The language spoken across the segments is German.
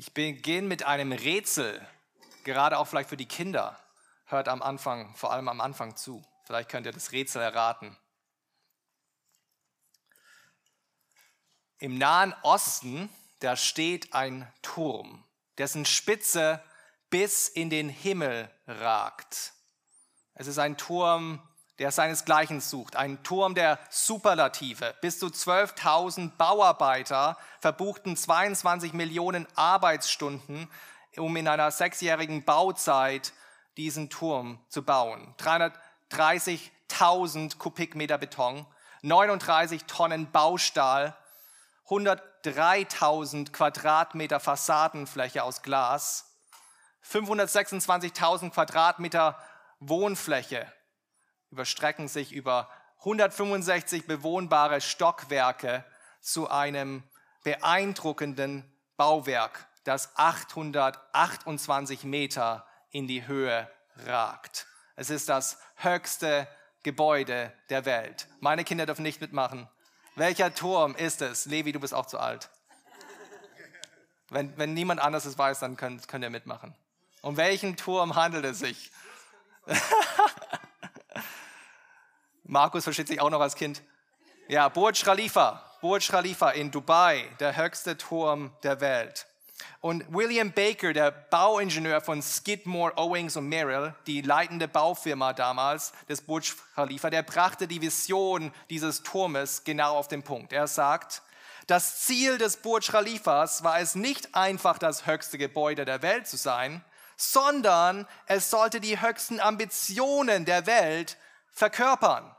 Ich beginne mit einem Rätsel, gerade auch vielleicht für die Kinder. Hört am Anfang, vor allem am Anfang zu. Vielleicht könnt ihr das Rätsel erraten. Im Nahen Osten, da steht ein Turm, dessen Spitze bis in den Himmel ragt. Es ist ein Turm, der seinesgleichen sucht. Ein Turm der Superlative. Bis zu 12.000 Bauarbeiter verbuchten 22 Millionen Arbeitsstunden, um in einer sechsjährigen Bauzeit diesen Turm zu bauen. 330.000 Kubikmeter Beton, 39 Tonnen Baustahl, 103.000 Quadratmeter Fassadenfläche aus Glas, 526.000 Quadratmeter Wohnfläche überstrecken sich über 165 bewohnbare Stockwerke zu einem beeindruckenden Bauwerk, das 828 Meter in die Höhe ragt. Es ist das höchste Gebäude der Welt. Meine Kinder dürfen nicht mitmachen. Welcher Turm ist es? Levi, du bist auch zu alt. Wenn, wenn niemand anderes es weiß, dann könnt, könnt ihr mitmachen. Um welchen Turm handelt es sich? Markus versteht sich auch noch als Kind. Ja, Burj Khalifa, Burj Khalifa in Dubai, der höchste Turm der Welt. Und William Baker, der Bauingenieur von Skidmore, Owings und Merrill, die leitende Baufirma damals des Burj Khalifa, der brachte die Vision dieses Turmes genau auf den Punkt. Er sagt, das Ziel des Burj Khalifas war es nicht einfach, das höchste Gebäude der Welt zu sein, sondern es sollte die höchsten Ambitionen der Welt verkörpern.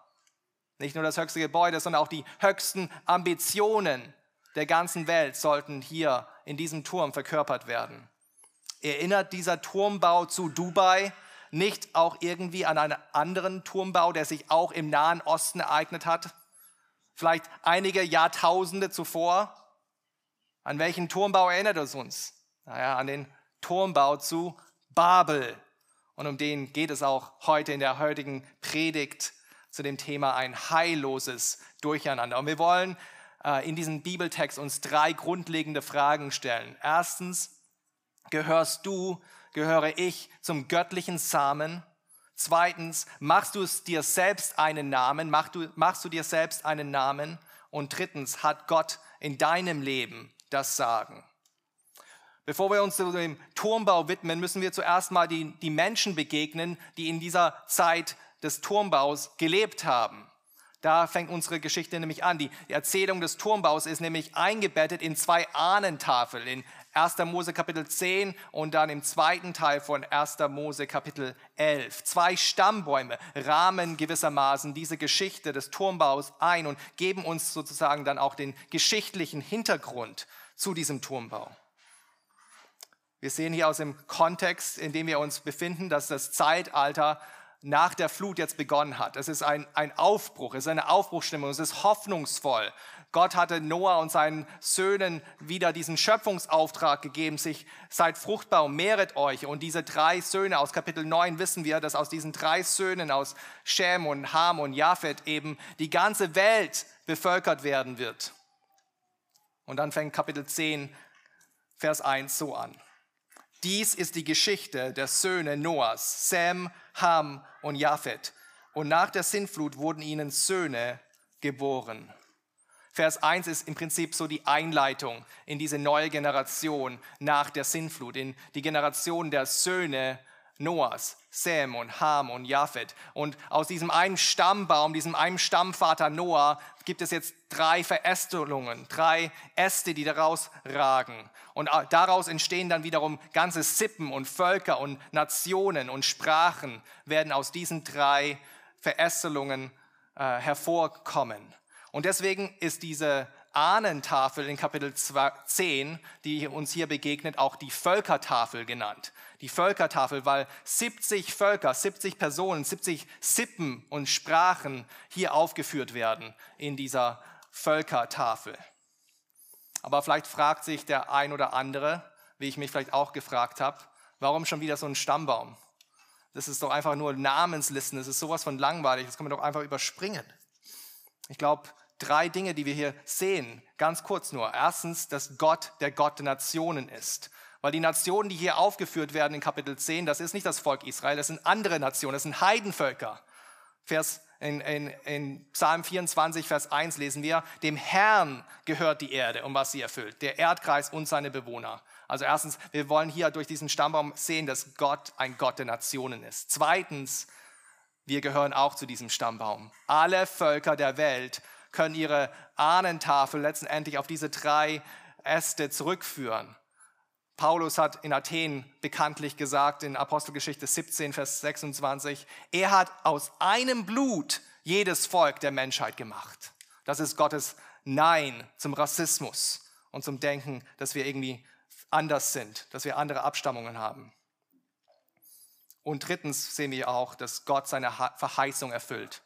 Nicht nur das höchste Gebäude, sondern auch die höchsten Ambitionen der ganzen Welt sollten hier in diesem Turm verkörpert werden. Erinnert dieser Turmbau zu Dubai nicht auch irgendwie an einen anderen Turmbau, der sich auch im Nahen Osten ereignet hat? Vielleicht einige Jahrtausende zuvor? An welchen Turmbau erinnert es uns? Naja, an den Turmbau zu Babel. Und um den geht es auch heute in der heutigen Predigt zu dem Thema ein heilloses Durcheinander. Und wir wollen äh, in diesem Bibeltext uns drei grundlegende Fragen stellen. Erstens, gehörst du, gehöre ich zum göttlichen Samen? Zweitens, machst du es dir selbst einen Namen? Machst du, machst du dir selbst einen Namen? Und drittens, hat Gott in deinem Leben das Sagen? Bevor wir uns dem Turmbau widmen, müssen wir zuerst mal die, die Menschen begegnen, die in dieser Zeit des Turmbaus gelebt haben. Da fängt unsere Geschichte nämlich an. Die Erzählung des Turmbaus ist nämlich eingebettet in zwei Ahnentafeln, in 1. Mose Kapitel 10 und dann im zweiten Teil von 1. Mose Kapitel 11. Zwei Stammbäume rahmen gewissermaßen diese Geschichte des Turmbaus ein und geben uns sozusagen dann auch den geschichtlichen Hintergrund zu diesem Turmbau. Wir sehen hier aus dem Kontext, in dem wir uns befinden, dass das Zeitalter nach der Flut jetzt begonnen hat. Es ist ein, ein Aufbruch, es ist eine Aufbruchstimmung, es ist hoffnungsvoll. Gott hatte Noah und seinen Söhnen wieder diesen Schöpfungsauftrag gegeben, sich seid fruchtbar und mehret euch. Und diese drei Söhne aus Kapitel 9 wissen wir, dass aus diesen drei Söhnen aus Shem und Ham und Japhet eben die ganze Welt bevölkert werden wird. Und dann fängt Kapitel 10, Vers 1 so an. Dies ist die Geschichte der Söhne Noahs, Sam, Ham und Japhet. Und nach der Sintflut wurden ihnen Söhne geboren. Vers 1 ist im Prinzip so die Einleitung in diese neue Generation nach der Sintflut, in die Generation der Söhne Noahs, Sam und Ham und Japhet. Und aus diesem einen Stammbaum, diesem einen Stammvater Noah, gibt es jetzt drei Verästelungen, drei Äste, die daraus ragen. Und daraus entstehen dann wiederum ganze Sippen und Völker und Nationen und Sprachen werden aus diesen drei Verästelungen äh, hervorkommen. Und deswegen ist diese Ahnentafel in Kapitel 10, die uns hier begegnet, auch die Völkertafel genannt. Die Völkertafel, weil 70 Völker, 70 Personen, 70 Sippen und Sprachen hier aufgeführt werden in dieser Völkertafel. Aber vielleicht fragt sich der ein oder andere, wie ich mich vielleicht auch gefragt habe, warum schon wieder so ein Stammbaum? Das ist doch einfach nur Namenslisten, das ist sowas von langweilig, das kann man doch einfach überspringen. Ich glaube, drei Dinge, die wir hier sehen. Ganz kurz nur. Erstens, dass Gott der Gott der Nationen ist. Weil die Nationen, die hier aufgeführt werden in Kapitel 10, das ist nicht das Volk Israel, das sind andere Nationen, das sind Heidenvölker. Vers in, in, in Psalm 24, Vers 1 lesen wir, dem Herrn gehört die Erde und was sie erfüllt, der Erdkreis und seine Bewohner. Also erstens, wir wollen hier durch diesen Stammbaum sehen, dass Gott ein Gott der Nationen ist. Zweitens, wir gehören auch zu diesem Stammbaum. Alle Völker der Welt können ihre Ahnentafel letztendlich auf diese drei Äste zurückführen. Paulus hat in Athen bekanntlich gesagt, in Apostelgeschichte 17, Vers 26, er hat aus einem Blut jedes Volk der Menschheit gemacht. Das ist Gottes Nein zum Rassismus und zum Denken, dass wir irgendwie anders sind, dass wir andere Abstammungen haben. Und drittens sehen wir auch, dass Gott seine Verheißung erfüllt.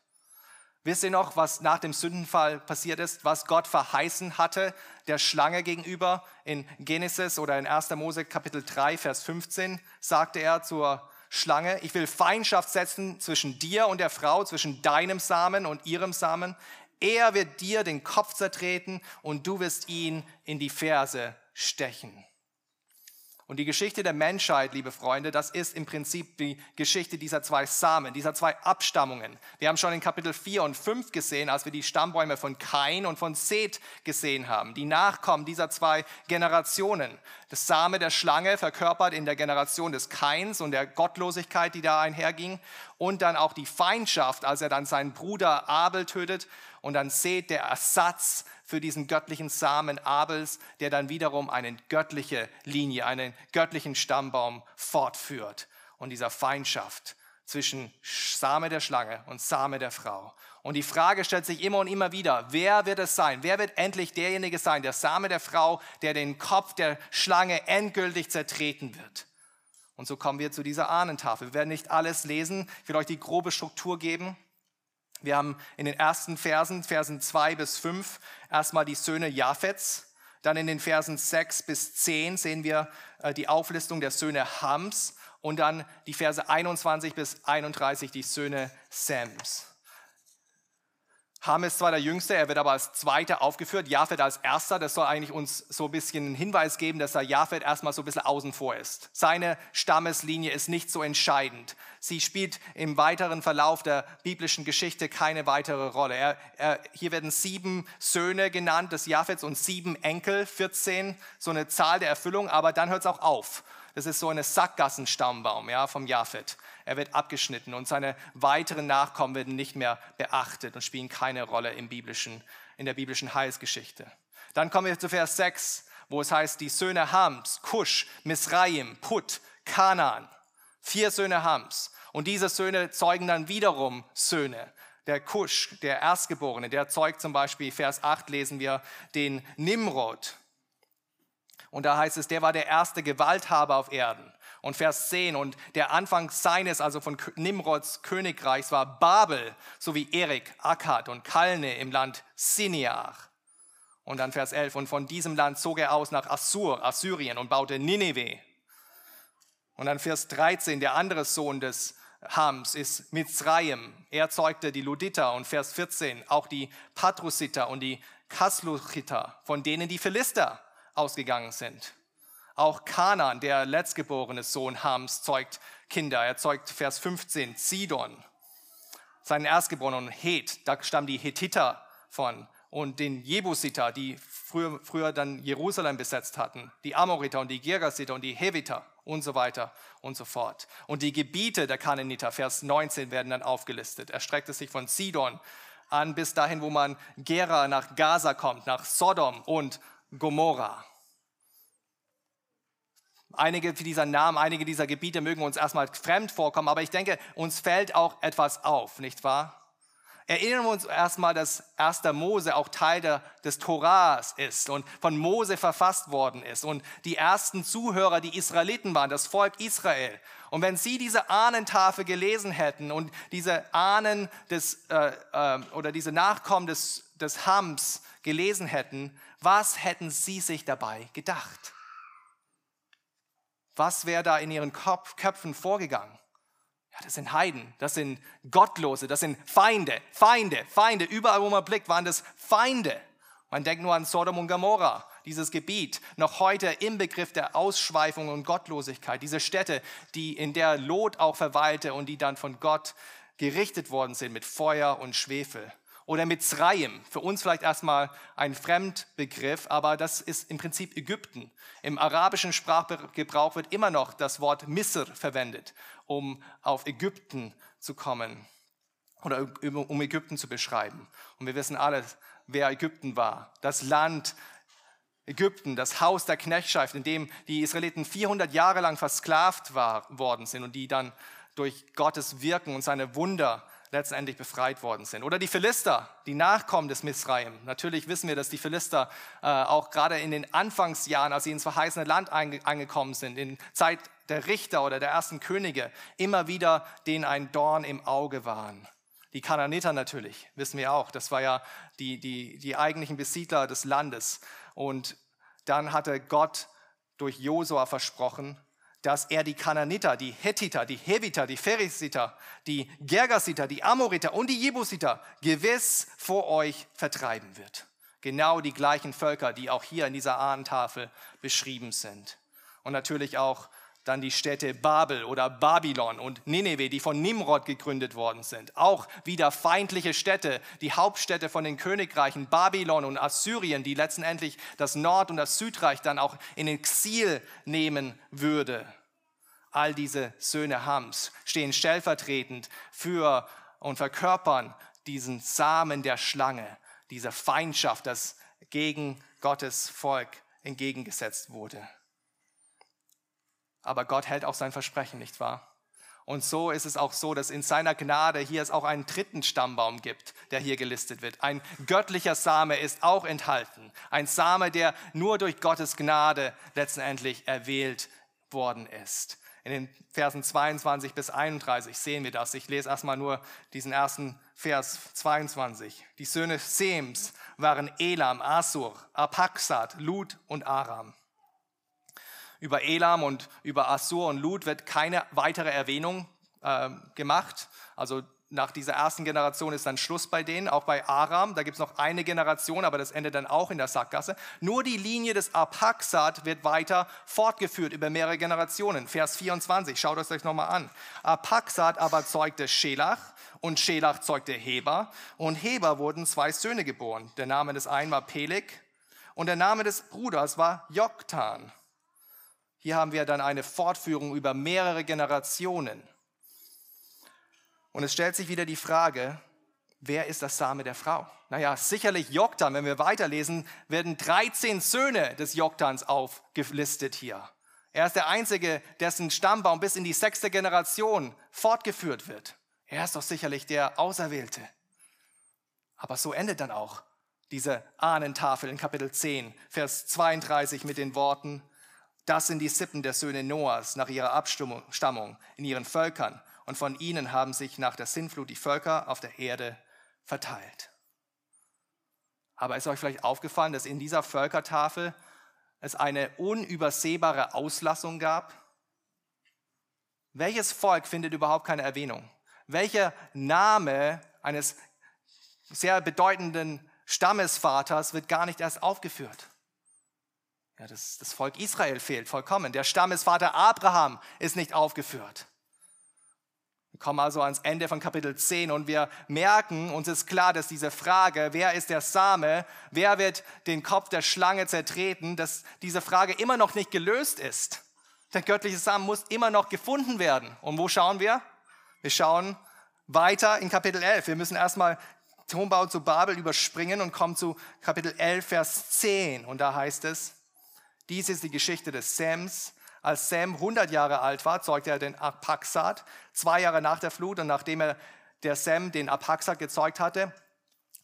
Wisst ihr noch, was nach dem Sündenfall passiert ist, was Gott verheißen hatte der Schlange gegenüber? In Genesis oder in 1. Mose Kapitel 3, Vers 15 sagte er zur Schlange, ich will Feindschaft setzen zwischen dir und der Frau, zwischen deinem Samen und ihrem Samen. Er wird dir den Kopf zertreten und du wirst ihn in die Ferse stechen. Und die Geschichte der Menschheit, liebe Freunde, das ist im Prinzip die Geschichte dieser zwei Samen, dieser zwei Abstammungen. Wir haben schon in Kapitel 4 und 5 gesehen, als wir die Stammbäume von Kain und von Seth gesehen haben. Die Nachkommen dieser zwei Generationen. Das Same der Schlange verkörpert in der Generation des Kains und der Gottlosigkeit, die da einherging. Und dann auch die Feindschaft, als er dann seinen Bruder Abel tötet. Und dann Seth, der Ersatz für diesen göttlichen Samen Abels, der dann wiederum eine göttliche Linie, einen göttlichen Stammbaum fortführt. Und dieser Feindschaft zwischen Same der Schlange und Same der Frau. Und die Frage stellt sich immer und immer wieder, wer wird es sein? Wer wird endlich derjenige sein, der Same der Frau, der den Kopf der Schlange endgültig zertreten wird? Und so kommen wir zu dieser Ahnentafel. Wir werden nicht alles lesen. Ich will euch die grobe Struktur geben. Wir haben in den ersten Versen, Versen 2 bis 5, erstmal die Söhne Japhets. Dann in den Versen 6 bis 10 sehen wir äh, die Auflistung der Söhne Hams und dann die Verse 21 bis 31 die Söhne Sams. Ham ist zwar der Jüngste, er wird aber als Zweiter aufgeführt, Japhet als Erster. Das soll eigentlich uns so ein bisschen einen Hinweis geben, dass da Japhet erstmal so ein bisschen außen vor ist. Seine Stammeslinie ist nicht so entscheidend. Sie spielt im weiteren Verlauf der biblischen Geschichte keine weitere Rolle. Er, er, hier werden sieben Söhne genannt des Japhets und sieben Enkel, 14, so eine Zahl der Erfüllung, aber dann hört es auch auf. Das ist so eine Sackgassenstammbaum ja, vom Japhet. Er wird abgeschnitten und seine weiteren Nachkommen werden nicht mehr beachtet und spielen keine Rolle im biblischen, in der biblischen Heilsgeschichte. Dann kommen wir zu Vers 6, wo es heißt, die Söhne Hams, Kusch, Misraim, Put, Kanaan. Vier Söhne Hams. Und diese Söhne zeugen dann wiederum Söhne. Der Kusch, der Erstgeborene, der zeugt zum Beispiel, Vers 8 lesen wir, den Nimrod. Und da heißt es, der war der erste Gewalthaber auf Erden. Und Vers 10, und der Anfang seines, also von Nimrods Königreichs, war Babel, sowie Erik, Akkad und Kalne im Land Siniar. Und dann Vers 11, und von diesem Land zog er aus nach Assur, Assyrien und baute Nineveh. Und dann Vers 13, der andere Sohn des Hams ist Mitzrayim. Er zeugte die Luditer und Vers 14 auch die Patrusiter und die Kasluchiter, von denen die Philister ausgegangen sind. Auch Kanan, der letztgeborene Sohn Hams, zeugt Kinder. Er zeugt Vers 15 Sidon, seinen Erstgeborenen Het, da stammen die Hethiter von und den Jebusiter, die früher, früher dann Jerusalem besetzt hatten, die Amoriter und die Girgasiter und die Heviter und so weiter und so fort. Und die Gebiete der Kananiter, Vers 19, werden dann aufgelistet. Er streckt es sich von Sidon an bis dahin, wo man Gera nach Gaza kommt, nach Sodom und Gomorra. Einige dieser Namen, einige dieser Gebiete mögen uns erstmal fremd vorkommen, aber ich denke, uns fällt auch etwas auf, nicht wahr? Erinnern wir uns erstmal, dass 1. Mose auch Teil der, des Torahs ist und von Mose verfasst worden ist. Und die ersten Zuhörer, die Israeliten waren, das Volk Israel. Und wenn sie diese Ahnentafel gelesen hätten und diese Ahnen des, äh, äh, oder diese Nachkommen des, des Hams gelesen hätten, was hätten sie sich dabei gedacht? Was wäre da in ihren Kopf, Köpfen vorgegangen? Ja, das sind Heiden, das sind Gottlose, das sind Feinde, Feinde, Feinde. Überall, wo man blickt, waren das Feinde. Man denkt nur an Sodom und Gomorra. dieses Gebiet, noch heute im Begriff der Ausschweifung und Gottlosigkeit. Diese Städte, die in der Lot auch verweilte und die dann von Gott gerichtet worden sind mit Feuer und Schwefel. Oder mit Zraim, für uns vielleicht erstmal ein Fremdbegriff, aber das ist im Prinzip Ägypten. Im arabischen Sprachgebrauch wird immer noch das Wort Misr verwendet, um auf Ägypten zu kommen oder um Ägypten zu beschreiben. Und wir wissen alle, wer Ägypten war. Das Land Ägypten, das Haus der Knechtschaft, in dem die Israeliten 400 Jahre lang versklavt war, worden sind und die dann durch Gottes Wirken und seine Wunder letztendlich befreit worden sind. Oder die Philister, die Nachkommen des Misraim. Natürlich wissen wir, dass die Philister äh, auch gerade in den Anfangsjahren, als sie ins verheißene Land angekommen sind, in Zeit der Richter oder der ersten Könige, immer wieder denen ein Dorn im Auge waren. Die Kananiter natürlich, wissen wir auch. Das war ja die, die, die eigentlichen Besiedler des Landes. Und dann hatte Gott durch Josua versprochen, dass er die Kananiter, die Hethiter, die Heviter, die Pherisiter, die Gergasiter, die Amoriter und die Jebusiter gewiss vor euch vertreiben wird. Genau die gleichen Völker, die auch hier in dieser Ahnentafel beschrieben sind. Und natürlich auch dann die Städte Babel oder Babylon und Nineveh, die von Nimrod gegründet worden sind. Auch wieder feindliche Städte, die Hauptstädte von den Königreichen Babylon und Assyrien, die letztendlich das Nord- und das Südreich dann auch in Exil nehmen würde. All diese Söhne Hams stehen stellvertretend für und verkörpern diesen Samen der Schlange, diese Feindschaft, das gegen Gottes Volk entgegengesetzt wurde. Aber Gott hält auch sein Versprechen, nicht wahr? Und so ist es auch so, dass in seiner Gnade hier es auch einen dritten Stammbaum gibt, der hier gelistet wird. Ein göttlicher Same ist auch enthalten. Ein Same, der nur durch Gottes Gnade letztendlich erwählt worden ist. In den Versen 22 bis 31 sehen wir das. Ich lese erstmal nur diesen ersten Vers 22. Die Söhne Sems waren Elam, Asur, Apaxat, Lud und Aram. Über Elam und über Assur und Lud wird keine weitere Erwähnung äh, gemacht. Also nach dieser ersten Generation ist dann Schluss bei denen, auch bei Aram. Da gibt es noch eine Generation, aber das endet dann auch in der Sackgasse. Nur die Linie des Apaxat wird weiter fortgeführt über mehrere Generationen. Vers 24, schaut es euch nochmal an. Apaxat aber zeugte Schelach und Schelach zeugte Heber und Heber wurden zwei Söhne geboren. Der Name des einen war Peleg und der Name des Bruders war Joktan. Hier haben wir dann eine Fortführung über mehrere Generationen. Und es stellt sich wieder die Frage, wer ist das Same der Frau? Naja, sicherlich Joktan. Wenn wir weiterlesen, werden 13 Söhne des Joktans aufgelistet hier. Er ist der Einzige, dessen Stammbaum bis in die sechste Generation fortgeführt wird. Er ist doch sicherlich der Auserwählte. Aber so endet dann auch diese Ahnentafel in Kapitel 10, Vers 32 mit den Worten, das sind die Sippen der Söhne Noahs nach ihrer Abstammung in ihren Völkern. Und von ihnen haben sich nach der Sintflut die Völker auf der Erde verteilt. Aber ist euch vielleicht aufgefallen, dass in dieser Völkertafel es eine unübersehbare Auslassung gab? Welches Volk findet überhaupt keine Erwähnung? Welcher Name eines sehr bedeutenden Stammesvaters wird gar nicht erst aufgeführt? Ja, das, das Volk Israel fehlt vollkommen. Der Stammesvater Abraham ist nicht aufgeführt. Wir kommen also ans Ende von Kapitel 10 und wir merken, uns ist klar, dass diese Frage, wer ist der Same, wer wird den Kopf der Schlange zertreten, dass diese Frage immer noch nicht gelöst ist. Der göttliche Samen muss immer noch gefunden werden. Und wo schauen wir? Wir schauen weiter in Kapitel 11. Wir müssen erstmal Tonbau zu Babel überspringen und kommen zu Kapitel 11, Vers 10. Und da heißt es, dies ist die Geschichte des Sams. Als Sam 100 Jahre alt war, zeugte er den Apaxat. Zwei Jahre nach der Flut und nachdem er der Sam den Apaxat gezeugt hatte,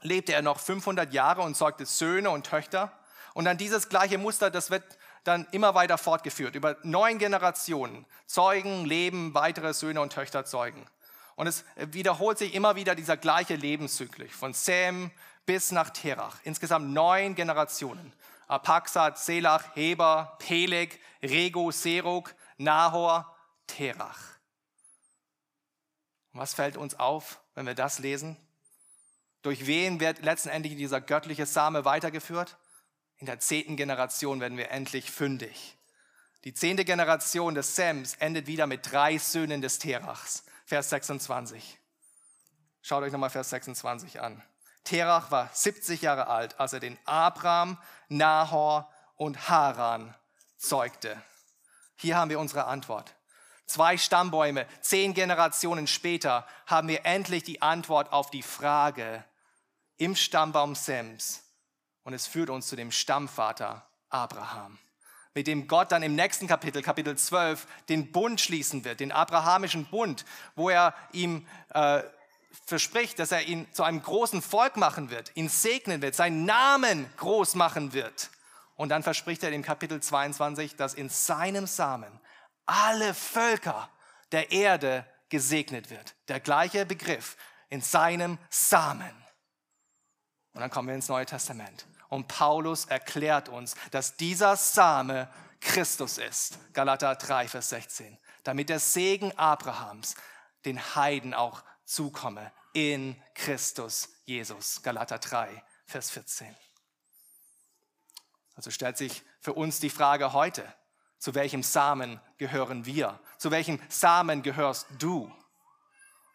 lebte er noch 500 Jahre und zeugte Söhne und Töchter. Und dann dieses gleiche Muster, das wird dann immer weiter fortgeführt. Über neun Generationen zeugen, leben, weitere Söhne und Töchter zeugen. Und es wiederholt sich immer wieder dieser gleiche Lebenszyklus von Sam bis nach Terach. Insgesamt neun Generationen. Apaxat, Selach, Heber, Peleg, Rego, Serug, Nahor, Terach. was fällt uns auf, wenn wir das lesen? Durch wen wird letztendlich dieser göttliche Same weitergeführt? In der zehnten Generation werden wir endlich fündig. Die zehnte Generation des Sems endet wieder mit drei Söhnen des Terachs. Vers 26. Schaut euch nochmal Vers 26 an. Terach war 70 Jahre alt, als er den Abraham, Nahor und Haran zeugte. Hier haben wir unsere Antwort. Zwei Stammbäume, zehn Generationen später haben wir endlich die Antwort auf die Frage im Stammbaum Sems. Und es führt uns zu dem Stammvater Abraham, mit dem Gott dann im nächsten Kapitel, Kapitel 12, den Bund schließen wird, den abrahamischen Bund, wo er ihm äh, verspricht, dass er ihn zu einem großen Volk machen wird, ihn segnen wird, seinen Namen groß machen wird. Und dann verspricht er im Kapitel 22, dass in seinem Samen alle Völker der Erde gesegnet wird. Der gleiche Begriff in seinem Samen. Und dann kommen wir ins Neue Testament. Und Paulus erklärt uns, dass dieser Same Christus ist. Galater 3, Vers 16. Damit der Segen Abrahams den Heiden auch zukomme in Christus Jesus. Galater 3, Vers 14. Also stellt sich für uns die Frage heute, zu welchem Samen gehören wir? Zu welchem Samen gehörst du?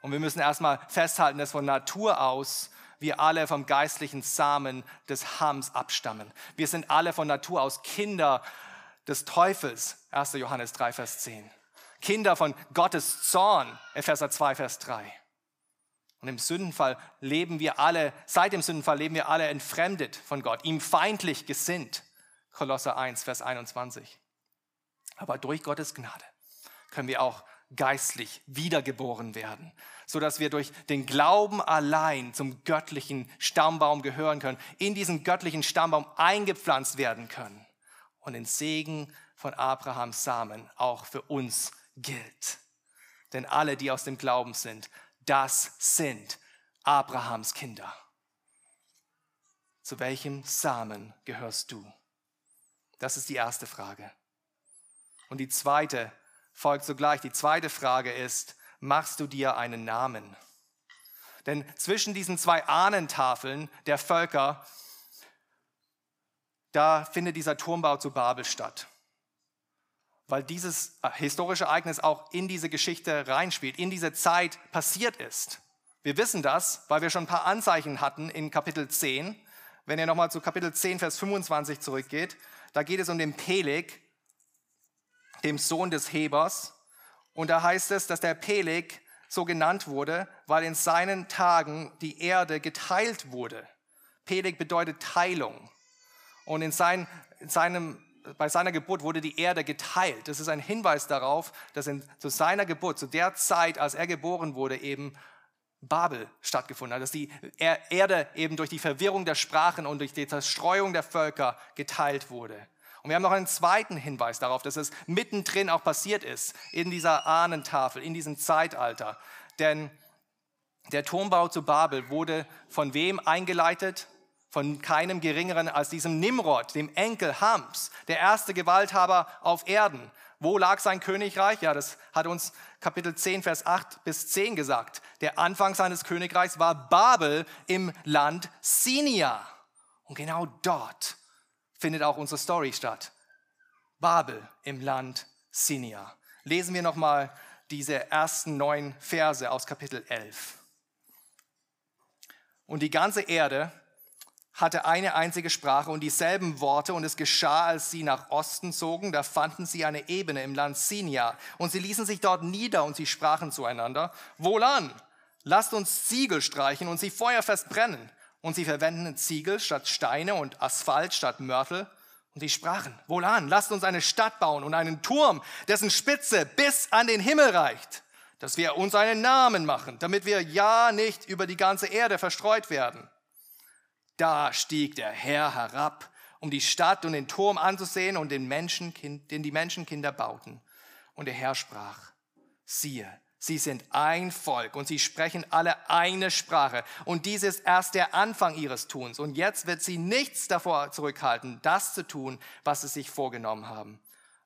Und wir müssen erstmal festhalten, dass von Natur aus wir alle vom geistlichen Samen des Hams abstammen. Wir sind alle von Natur aus Kinder des Teufels. 1. Johannes 3, Vers 10. Kinder von Gottes Zorn. Epheser 2, Vers 3. Und im Sündenfall leben wir alle, seit dem Sündenfall leben wir alle entfremdet von Gott, ihm feindlich gesinnt. Kolosser 1, Vers 21. Aber durch Gottes Gnade können wir auch geistlich wiedergeboren werden, so dass wir durch den Glauben allein zum göttlichen Stammbaum gehören können, in diesen göttlichen Stammbaum eingepflanzt werden können und den Segen von Abrahams Samen auch für uns gilt. Denn alle, die aus dem Glauben sind, das sind Abrahams Kinder. Zu welchem Samen gehörst du? Das ist die erste Frage. Und die zweite folgt sogleich. Die zweite Frage ist, machst du dir einen Namen? Denn zwischen diesen zwei Ahnentafeln der Völker, da findet dieser Turmbau zu Babel statt. Weil dieses äh, historische Ereignis auch in diese Geschichte reinspielt, in diese Zeit passiert ist. Wir wissen das, weil wir schon ein paar Anzeichen hatten in Kapitel 10. Wenn ihr nochmal zu Kapitel 10, Vers 25 zurückgeht, da geht es um den Peleg, dem Sohn des Hebers. Und da heißt es, dass der Peleg so genannt wurde, weil in seinen Tagen die Erde geteilt wurde. Peleg bedeutet Teilung. Und in, sein, in seinem, bei seiner Geburt wurde die Erde geteilt. Das ist ein Hinweis darauf, dass in, zu seiner Geburt, zu der Zeit, als er geboren wurde, eben Babel stattgefunden hat, dass die Erde eben durch die Verwirrung der Sprachen und durch die Zerstreuung der Völker geteilt wurde. Und wir haben noch einen zweiten Hinweis darauf, dass es mittendrin auch passiert ist, in dieser Ahnentafel, in diesem Zeitalter. Denn der Turmbau zu Babel wurde von wem eingeleitet? Von keinem geringeren als diesem Nimrod, dem Enkel Hams, der erste Gewalthaber auf Erden. Wo lag sein Königreich? Ja, das hat uns Kapitel 10, Vers 8 bis 10 gesagt. Der Anfang seines Königreichs war Babel im Land Sinia. Und genau dort findet auch unsere Story statt. Babel im Land Sinia. Lesen wir nochmal diese ersten neun Verse aus Kapitel 11. Und die ganze Erde hatte eine einzige Sprache und dieselben Worte und es geschah, als sie nach Osten zogen, da fanden sie eine Ebene im Land Sinia und sie ließen sich dort nieder und sie sprachen zueinander, wohlan, lasst uns Ziegel streichen und sie feuerfest brennen und sie verwendeten Ziegel statt Steine und Asphalt statt Mörtel. Und sie sprachen, wohlan, lasst uns eine Stadt bauen und einen Turm, dessen Spitze bis an den Himmel reicht, dass wir uns einen Namen machen, damit wir ja nicht über die ganze Erde verstreut werden. Da stieg der Herr herab, um die Stadt und den Turm anzusehen und den, Menschenkind, den die Menschenkinder bauten. Und der Herr sprach, siehe, Sie sind ein Volk und sie sprechen alle eine Sprache. Und dies ist erst der Anfang ihres Tuns. Und jetzt wird sie nichts davor zurückhalten, das zu tun, was sie sich vorgenommen haben.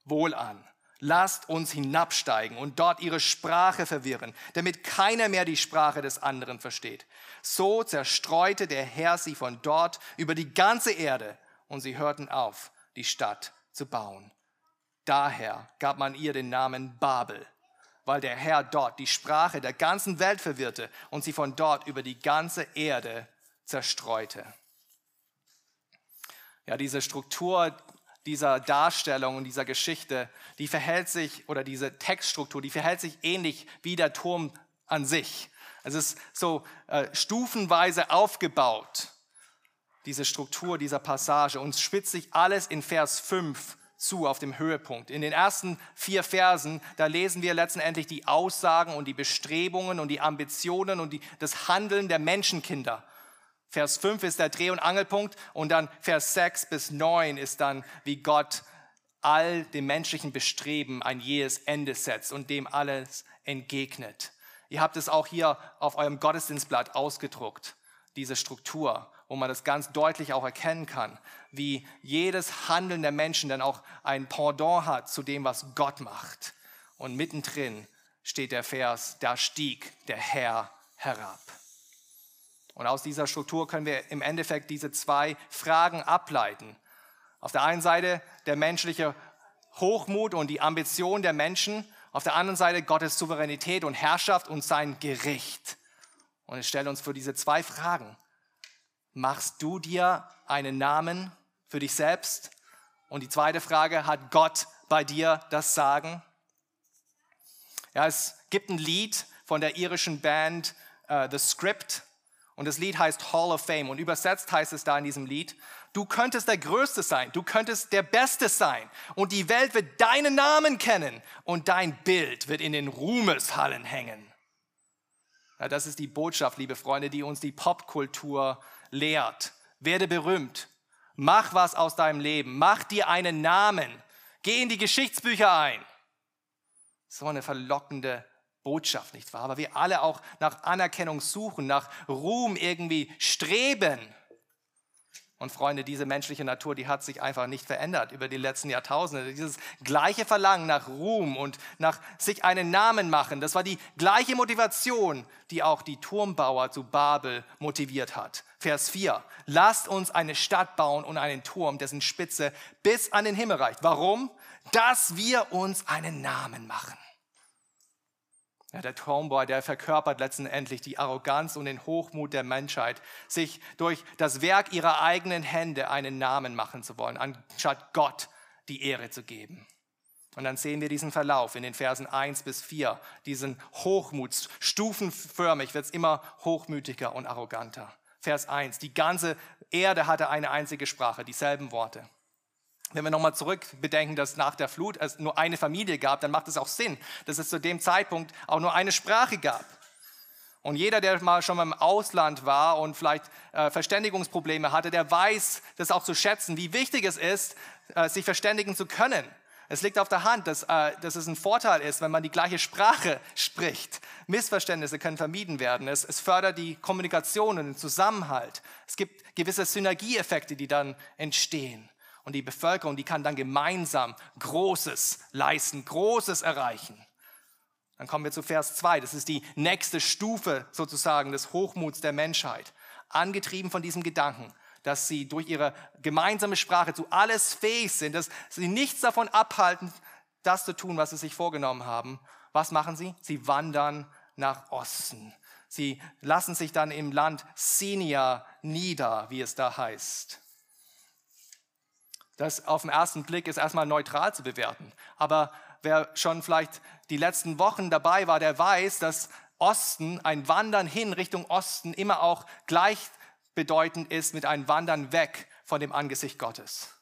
Wohlan, lasst uns hinabsteigen und dort ihre Sprache verwirren, damit keiner mehr die Sprache des anderen versteht. So zerstreute der Herr sie von dort über die ganze Erde und sie hörten auf, die Stadt zu bauen. Daher gab man ihr den Namen Babel, weil der Herr dort die Sprache der ganzen Welt verwirrte und sie von dort über die ganze Erde zerstreute. Ja, diese Struktur dieser Darstellung und dieser Geschichte, die verhält sich, oder diese Textstruktur, die verhält sich ähnlich wie der Turm an sich. Es ist so äh, stufenweise aufgebaut, diese Struktur dieser Passage, und spitzt sich alles in Vers 5 zu auf dem Höhepunkt. In den ersten vier Versen, da lesen wir letztendlich die Aussagen und die Bestrebungen und die Ambitionen und die, das Handeln der Menschenkinder. Vers 5 ist der Dreh- und Angelpunkt und dann Vers 6 bis 9 ist dann, wie Gott all dem menschlichen Bestreben ein jähes Ende setzt und dem alles entgegnet. Ihr habt es auch hier auf eurem Gottesdienstblatt ausgedruckt, diese Struktur, wo man das ganz deutlich auch erkennen kann, wie jedes Handeln der Menschen dann auch ein Pendant hat zu dem, was Gott macht. Und mittendrin steht der Vers, da stieg der Herr herab. Und aus dieser Struktur können wir im Endeffekt diese zwei Fragen ableiten. Auf der einen Seite der menschliche Hochmut und die Ambition der Menschen, auf der anderen Seite Gottes Souveränität und Herrschaft und sein Gericht. Und ich stelle uns für diese zwei Fragen. Machst du dir einen Namen für dich selbst? Und die zweite Frage, hat Gott bei dir das Sagen? Ja, es gibt ein Lied von der irischen Band uh, The Script. Und das Lied heißt Hall of Fame. Und übersetzt heißt es da in diesem Lied, du könntest der Größte sein, du könntest der Beste sein. Und die Welt wird deinen Namen kennen und dein Bild wird in den Ruhmeshallen hängen. Ja, das ist die Botschaft, liebe Freunde, die uns die Popkultur lehrt. Werde berühmt. Mach was aus deinem Leben. Mach dir einen Namen. Geh in die Geschichtsbücher ein. So eine verlockende Botschaft, nicht wahr? Aber wir alle auch nach Anerkennung suchen, nach Ruhm irgendwie streben. Und Freunde, diese menschliche Natur, die hat sich einfach nicht verändert über die letzten Jahrtausende. Dieses gleiche Verlangen nach Ruhm und nach sich einen Namen machen, das war die gleiche Motivation, die auch die Turmbauer zu Babel motiviert hat. Vers 4. Lasst uns eine Stadt bauen und einen Turm, dessen Spitze bis an den Himmel reicht. Warum? Dass wir uns einen Namen machen. Ja, der Tomboy, der verkörpert letztendlich die Arroganz und den Hochmut der Menschheit, sich durch das Werk ihrer eigenen Hände einen Namen machen zu wollen, anstatt Gott die Ehre zu geben. Und dann sehen wir diesen Verlauf in den Versen 1 bis 4, diesen Hochmut. Stufenförmig wird es immer hochmütiger und arroganter. Vers 1, die ganze Erde hatte eine einzige Sprache, dieselben Worte. Wenn wir nochmal zurück bedenken, dass nach der Flut es nur eine Familie gab, dann macht es auch Sinn, dass es zu dem Zeitpunkt auch nur eine Sprache gab. Und jeder, der mal schon mal im Ausland war und vielleicht äh, Verständigungsprobleme hatte, der weiß das auch zu schätzen, wie wichtig es ist, äh, sich verständigen zu können. Es liegt auf der Hand, dass, äh, dass es ein Vorteil ist, wenn man die gleiche Sprache spricht. Missverständnisse können vermieden werden. Es, es fördert die Kommunikation und den Zusammenhalt. Es gibt gewisse Synergieeffekte, die dann entstehen. Und die Bevölkerung, die kann dann gemeinsam Großes leisten, Großes erreichen. Dann kommen wir zu Vers 2. Das ist die nächste Stufe sozusagen des Hochmuts der Menschheit. Angetrieben von diesem Gedanken, dass sie durch ihre gemeinsame Sprache zu alles fähig sind, dass sie nichts davon abhalten, das zu tun, was sie sich vorgenommen haben. Was machen sie? Sie wandern nach Osten. Sie lassen sich dann im Land Sinia nieder, wie es da heißt. Das auf den ersten Blick ist erstmal neutral zu bewerten. Aber wer schon vielleicht die letzten Wochen dabei war, der weiß, dass Osten, ein Wandern hin Richtung Osten immer auch gleichbedeutend ist mit einem Wandern weg von dem Angesicht Gottes.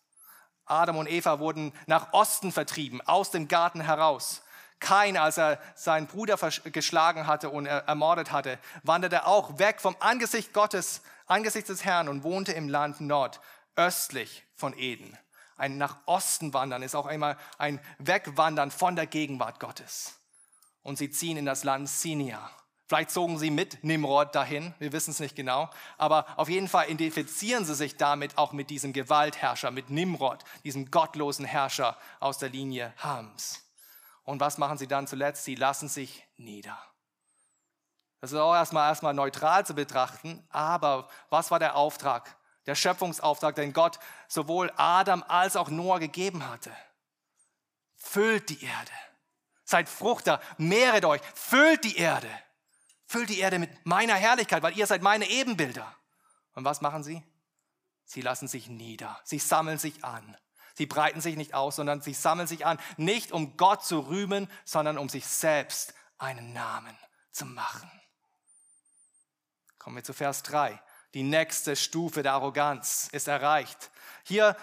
Adam und Eva wurden nach Osten vertrieben, aus dem Garten heraus. Kain, als er seinen Bruder geschlagen hatte und ermordet hatte, wanderte auch weg vom Angesicht Gottes, angesichts des Herrn und wohnte im Land Nord, östlich von Eden. Ein nach Osten wandern ist auch einmal ein Wegwandern von der Gegenwart Gottes. Und sie ziehen in das Land Sinia. Vielleicht zogen sie mit Nimrod dahin, wir wissen es nicht genau, aber auf jeden Fall identifizieren sie sich damit auch mit diesem Gewaltherrscher, mit Nimrod, diesem gottlosen Herrscher aus der Linie Hams. Und was machen sie dann zuletzt? Sie lassen sich nieder. Das ist auch erstmal, erstmal neutral zu betrachten, aber was war der Auftrag Der Schöpfungsauftrag, den Gott sowohl Adam als auch Noah gegeben hatte. Füllt die Erde. Seid Fruchter, mehret euch, füllt die Erde. Füllt die Erde mit meiner Herrlichkeit, weil ihr seid meine Ebenbilder. Und was machen sie? Sie lassen sich nieder. Sie sammeln sich an. Sie breiten sich nicht aus, sondern sie sammeln sich an, nicht um Gott zu rühmen, sondern um sich selbst einen Namen zu machen. Kommen wir zu Vers 3. Die nächste Stufe der Arroganz ist erreicht. Hier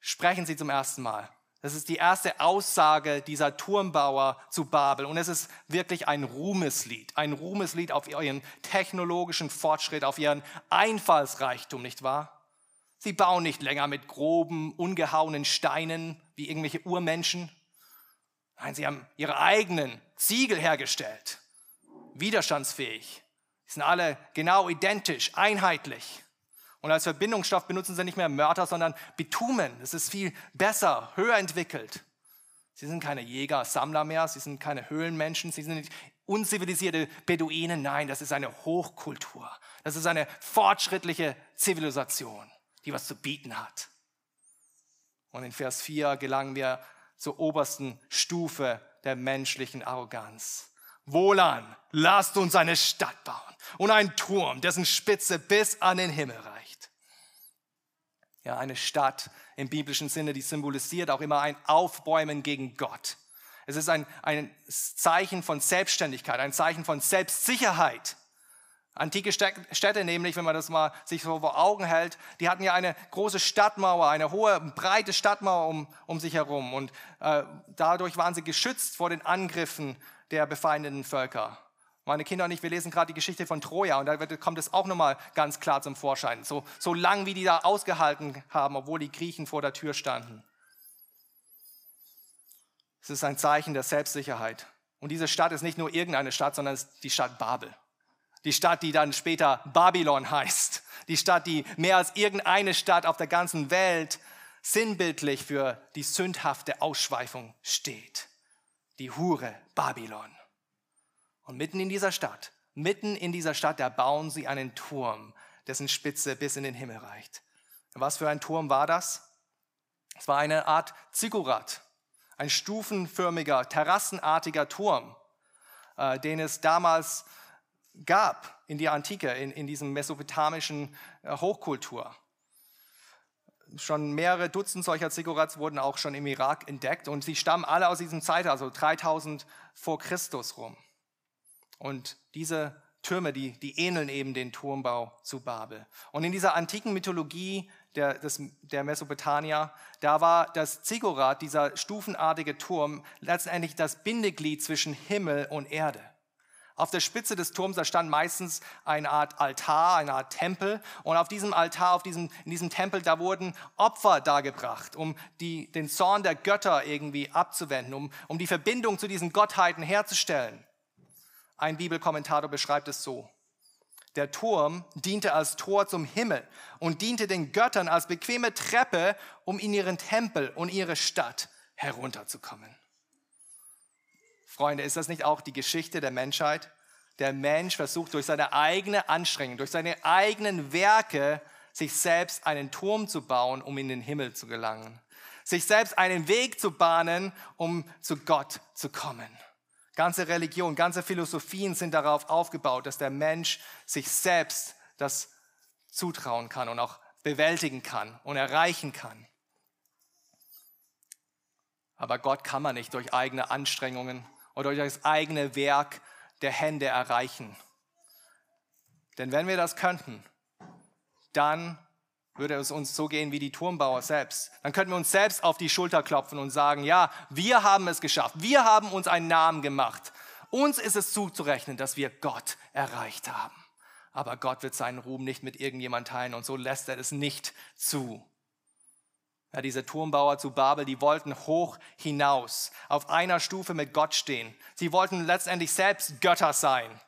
sprechen sie zum ersten Mal. Das ist die erste Aussage dieser Turmbauer zu Babel. Und es ist wirklich ein Ruhmeslied. Ein Ruhmeslied auf ihren technologischen Fortschritt, auf ihren Einfallsreichtum, nicht wahr? Sie bauen nicht länger mit groben, ungehauenen Steinen wie irgendwelche Urmenschen. Nein, sie haben ihre eigenen Ziegel hergestellt. Widerstandsfähig. Sie sind alle genau identisch, einheitlich. Und als Verbindungsstoff benutzen sie nicht mehr Mörder, sondern Bitumen. Das ist viel besser, höher entwickelt. Sie sind keine Jäger, Sammler mehr, sie sind keine Höhlenmenschen, sie sind nicht unzivilisierte Beduinen. Nein, das ist eine Hochkultur. Das ist eine fortschrittliche Zivilisation, die was zu bieten hat. Und in Vers 4 gelangen wir zur obersten Stufe der menschlichen Arroganz. Wohlan, lasst uns eine Stadt bauen und einen Turm, dessen Spitze bis an den Himmel reicht ja, eine Stadt im biblischen Sinne, die symbolisiert auch immer ein Aufbäumen gegen Gott. Es ist ein, ein Zeichen von Selbstständigkeit, ein Zeichen von Selbstsicherheit. Antike Städte nämlich, wenn man das mal sich so vor Augen hält, die hatten ja eine große Stadtmauer, eine hohe, breite Stadtmauer um, um sich herum. Und äh, dadurch waren sie geschützt vor den Angriffen der befeindeten Völker. Meine Kinder und ich, wir lesen gerade die Geschichte von Troja und da kommt es auch nochmal ganz klar zum Vorschein. So, so lang, wie die da ausgehalten haben, obwohl die Griechen vor der Tür standen. Es ist ein Zeichen der Selbstsicherheit. Und diese Stadt ist nicht nur irgendeine Stadt, sondern es ist die Stadt Babel. Die Stadt, die dann später Babylon heißt. Die Stadt, die mehr als irgendeine Stadt auf der ganzen Welt sinnbildlich für die sündhafte Ausschweifung steht. Die Hure Babylon. Und mitten in dieser Stadt, mitten in dieser Stadt, da bauen sie einen Turm, dessen Spitze bis in den Himmel reicht. Was für ein Turm war das? Es war eine Art Ziggurat, ein stufenförmiger, terrassenartiger Turm, äh, den es damals gab in der Antike, in, in diesem mesopotamischen äh, Hochkultur. Schon mehrere Dutzend solcher Ziggurats wurden auch schon im Irak entdeckt und sie stammen alle aus diesem Zeitalter, also 3000 vor Christus rum. Und diese Türme, die, die ähneln eben den Turmbau zu Babel. Und in dieser antiken Mythologie der, des, der Mesopotamier, da war das Ziggurat, dieser stufenartige Turm, letztendlich das Bindeglied zwischen Himmel und Erde. Auf der Spitze des Turms, da stand meistens eine Art Altar, eine Art Tempel. Und auf diesem Altar, auf diesem, in diesem Tempel, da wurden Opfer dargebracht, um die, den Zorn der Götter irgendwie abzuwenden, um, um die Verbindung zu diesen Gottheiten herzustellen. Ein Bibelkommentator beschreibt es so. Der Turm diente als Tor zum Himmel und diente den Göttern als bequeme Treppe, um in ihren Tempel und ihre Stadt herunterzukommen. Freunde, ist das nicht auch die Geschichte der Menschheit? Der Mensch versucht durch seine eigene Anstrengung, durch seine eigenen Werke, sich selbst einen Turm zu bauen, um in den Himmel zu gelangen. Sich selbst einen Weg zu bahnen, um zu Gott zu kommen. Ganze Religion, ganze Philosophien sind darauf aufgebaut, dass der Mensch sich selbst das zutrauen kann und auch bewältigen kann und erreichen kann. Aber Gott kann man nicht durch eigene Anstrengungen oder durch das eigene Werk der Hände erreichen. Denn wenn wir das könnten, dann würde es uns so gehen wie die Turmbauer selbst. Dann könnten wir uns selbst auf die Schulter klopfen und sagen, ja, wir haben es geschafft. Wir haben uns einen Namen gemacht. Uns ist es zuzurechnen, dass wir Gott erreicht haben. Aber Gott wird seinen Ruhm nicht mit irgendjemand teilen und so lässt er es nicht zu. Ja, diese Turmbauer zu Babel, die wollten hoch hinaus, auf einer Stufe mit Gott stehen. Sie wollten letztendlich selbst Götter sein.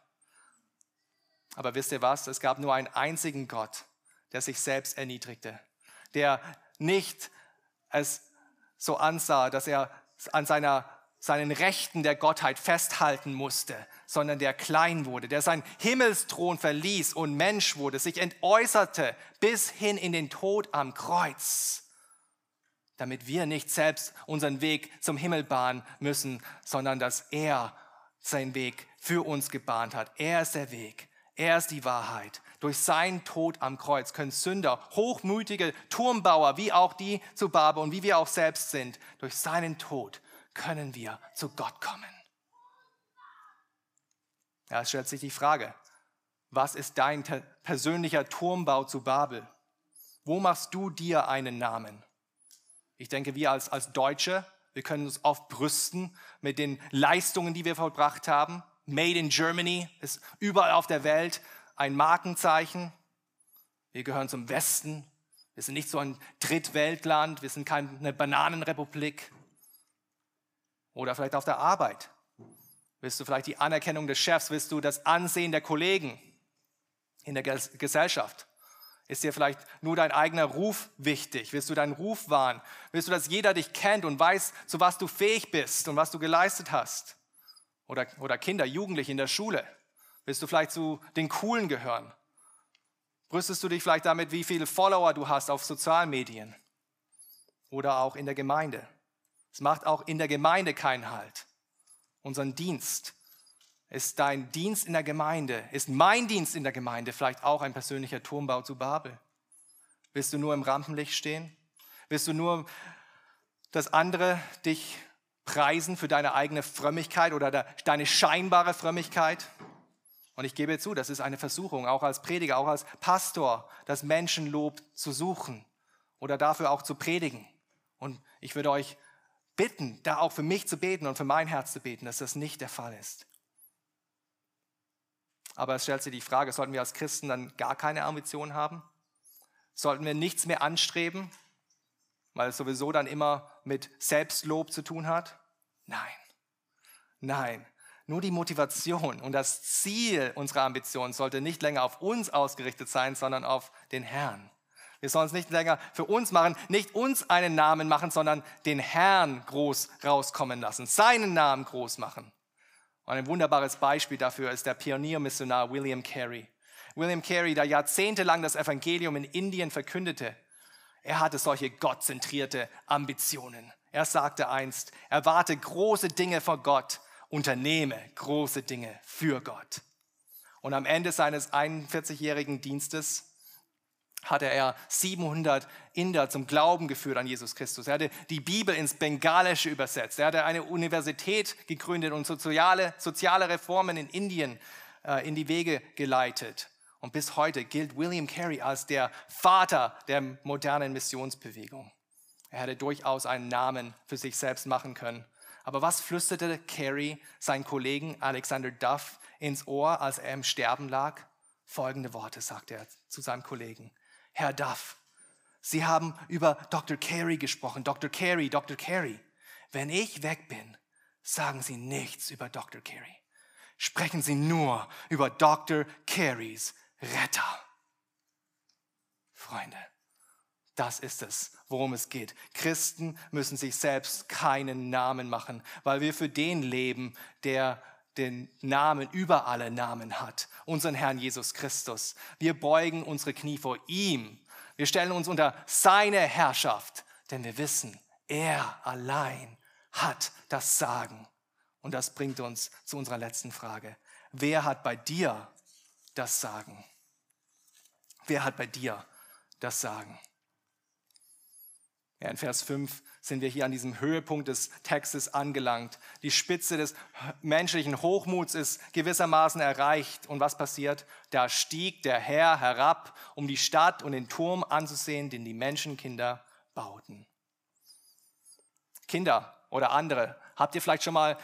Aber wisst ihr was? Es gab nur einen einzigen Gott der sich selbst erniedrigte, der nicht es so ansah, dass er an seiner, seinen Rechten der Gottheit festhalten musste, sondern der klein wurde, der seinen Himmelsthron verließ und Mensch wurde, sich entäußerte bis hin in den Tod am Kreuz, damit wir nicht selbst unseren Weg zum Himmel bahnen müssen, sondern dass er seinen Weg für uns gebahnt hat. Er ist der Weg, er ist die Wahrheit. Durch seinen Tod am Kreuz können Sünder, hochmütige Turmbauer, wie auch die zu Babel und wie wir auch selbst sind, durch seinen Tod können wir zu Gott kommen. Es stellt sich die Frage, was ist dein persönlicher Turmbau zu Babel? Wo machst du dir einen Namen? Ich denke, wir als, als Deutsche, wir können uns oft brüsten mit den Leistungen, die wir vollbracht haben. Made in Germany ist überall auf der Welt ein Markenzeichen. Wir gehören zum Westen. Wir sind nicht so ein Drittweltland. Wir sind keine Bananenrepublik. Oder vielleicht auf der Arbeit. Willst du vielleicht die Anerkennung des Chefs? Willst du das Ansehen der Kollegen in der Gesellschaft? Ist dir vielleicht nur dein eigener Ruf wichtig? Willst du deinen Ruf wahren? Willst du, dass jeder dich kennt und weiß, zu was du fähig bist und was du geleistet hast? Oder, oder Kinder, Jugendliche in der Schule? Willst du vielleicht zu den Coolen gehören? Brüstest du dich vielleicht damit, wie viele Follower du hast auf Sozialmedien? Oder auch in der Gemeinde? Es macht auch in der Gemeinde keinen Halt. Unseren Dienst ist dein Dienst in der Gemeinde, ist mein Dienst in der Gemeinde vielleicht auch ein persönlicher Turmbau zu Babel? Willst du nur im Rampenlicht stehen? Willst du nur, dass andere dich preisen für deine eigene Frömmigkeit oder deine scheinbare Frömmigkeit? Und ich gebe zu, das ist eine Versuchung, auch als Prediger, auch als Pastor, das Menschenlob zu suchen oder dafür auch zu predigen. Und ich würde euch bitten, da auch für mich zu beten und für mein Herz zu beten, dass das nicht der Fall ist. Aber es stellt sich die Frage, sollten wir als Christen dann gar keine Ambitionen haben? Sollten wir nichts mehr anstreben, weil es sowieso dann immer mit Selbstlob zu tun hat? Nein, nein. Nur die Motivation und das Ziel unserer Ambition sollte nicht länger auf uns ausgerichtet sein, sondern auf den Herrn. Wir sollen es nicht länger für uns machen, nicht uns einen Namen machen, sondern den Herrn groß rauskommen lassen, seinen Namen groß machen. Und ein wunderbares Beispiel dafür ist der Pioniermissionar William Carey. William Carey, der jahrzehntelang das Evangelium in Indien verkündete, er hatte solche gottzentrierte Ambitionen. Er sagte einst, erwarte große Dinge vor Gott, unternehme große Dinge für Gott. Und am Ende seines 41-jährigen Dienstes hatte er 700 Inder zum Glauben geführt an Jesus Christus. Er hatte die Bibel ins Bengalische übersetzt. Er hatte eine Universität gegründet und soziale, soziale Reformen in Indien äh, in die Wege geleitet. Und bis heute gilt William Carey als der Vater der modernen Missionsbewegung. Er hätte durchaus einen Namen für sich selbst machen können. Aber was flüsterte Carey seinen Kollegen Alexander Duff ins Ohr, als er im Sterben lag? Folgende Worte sagte er zu seinem Kollegen. Herr Duff, Sie haben über Dr. Carey gesprochen. Dr. Carey, Dr. Carey. Wenn ich weg bin, sagen Sie nichts über Dr. Carey. Sprechen Sie nur über Dr. Careys Retter. Freunde, das ist es, worum es geht. Christen müssen sich selbst keinen Namen machen, weil wir für den leben, der den Namen über alle Namen hat, unseren Herrn Jesus Christus. Wir beugen unsere Knie vor ihm. Wir stellen uns unter seine Herrschaft, denn wir wissen, er allein hat das Sagen. Und das bringt uns zu unserer letzten Frage. Wer hat bei dir das Sagen? Wer hat bei dir das Sagen? Ja, in Vers 5 sind wir hier an diesem Höhepunkt des Textes angelangt. Die Spitze des menschlichen Hochmuts ist gewissermaßen erreicht. Und was passiert? Da stieg der Herr herab, um die Stadt und den Turm anzusehen, den die Menschenkinder bauten. Kinder oder andere, habt ihr vielleicht schon mal,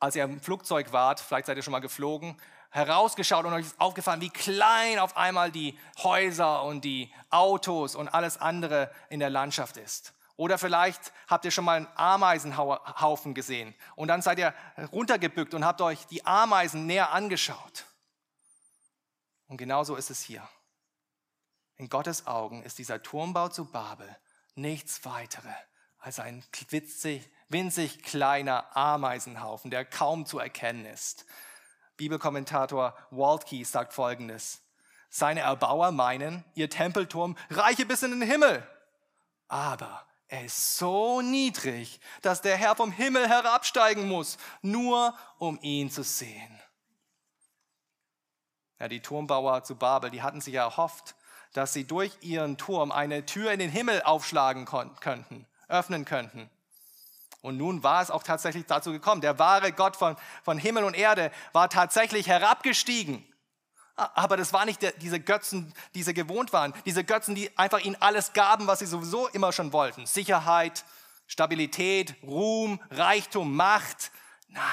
als ihr im Flugzeug wart, vielleicht seid ihr schon mal geflogen, herausgeschaut und euch ist aufgefallen, wie klein auf einmal die Häuser und die Autos und alles andere in der Landschaft ist. Oder vielleicht habt ihr schon mal einen Ameisenhaufen gesehen und dann seid ihr runtergebückt und habt euch die Ameisen näher angeschaut. Und genauso ist es hier. In Gottes Augen ist dieser Turmbau zu Babel nichts weiteres als ein winzig kleiner Ameisenhaufen, der kaum zu erkennen ist. Bibelkommentator Waltke sagt folgendes. Seine Erbauer meinen, ihr Tempelturm reiche bis in den Himmel. Aber er ist so niedrig, dass der Herr vom Himmel herabsteigen muss, nur um ihn zu sehen. Ja, die Turmbauer zu Babel, die hatten sich erhofft, dass sie durch ihren Turm eine Tür in den Himmel aufschlagen könnten, öffnen könnten. Und nun war es auch tatsächlich dazu gekommen. Der wahre Gott von, von Himmel und Erde war tatsächlich herabgestiegen. Aber das waren nicht diese Götzen, die sie gewohnt waren. Diese Götzen, die einfach ihnen alles gaben, was sie sowieso immer schon wollten. Sicherheit, Stabilität, Ruhm, Reichtum, Macht. Nein,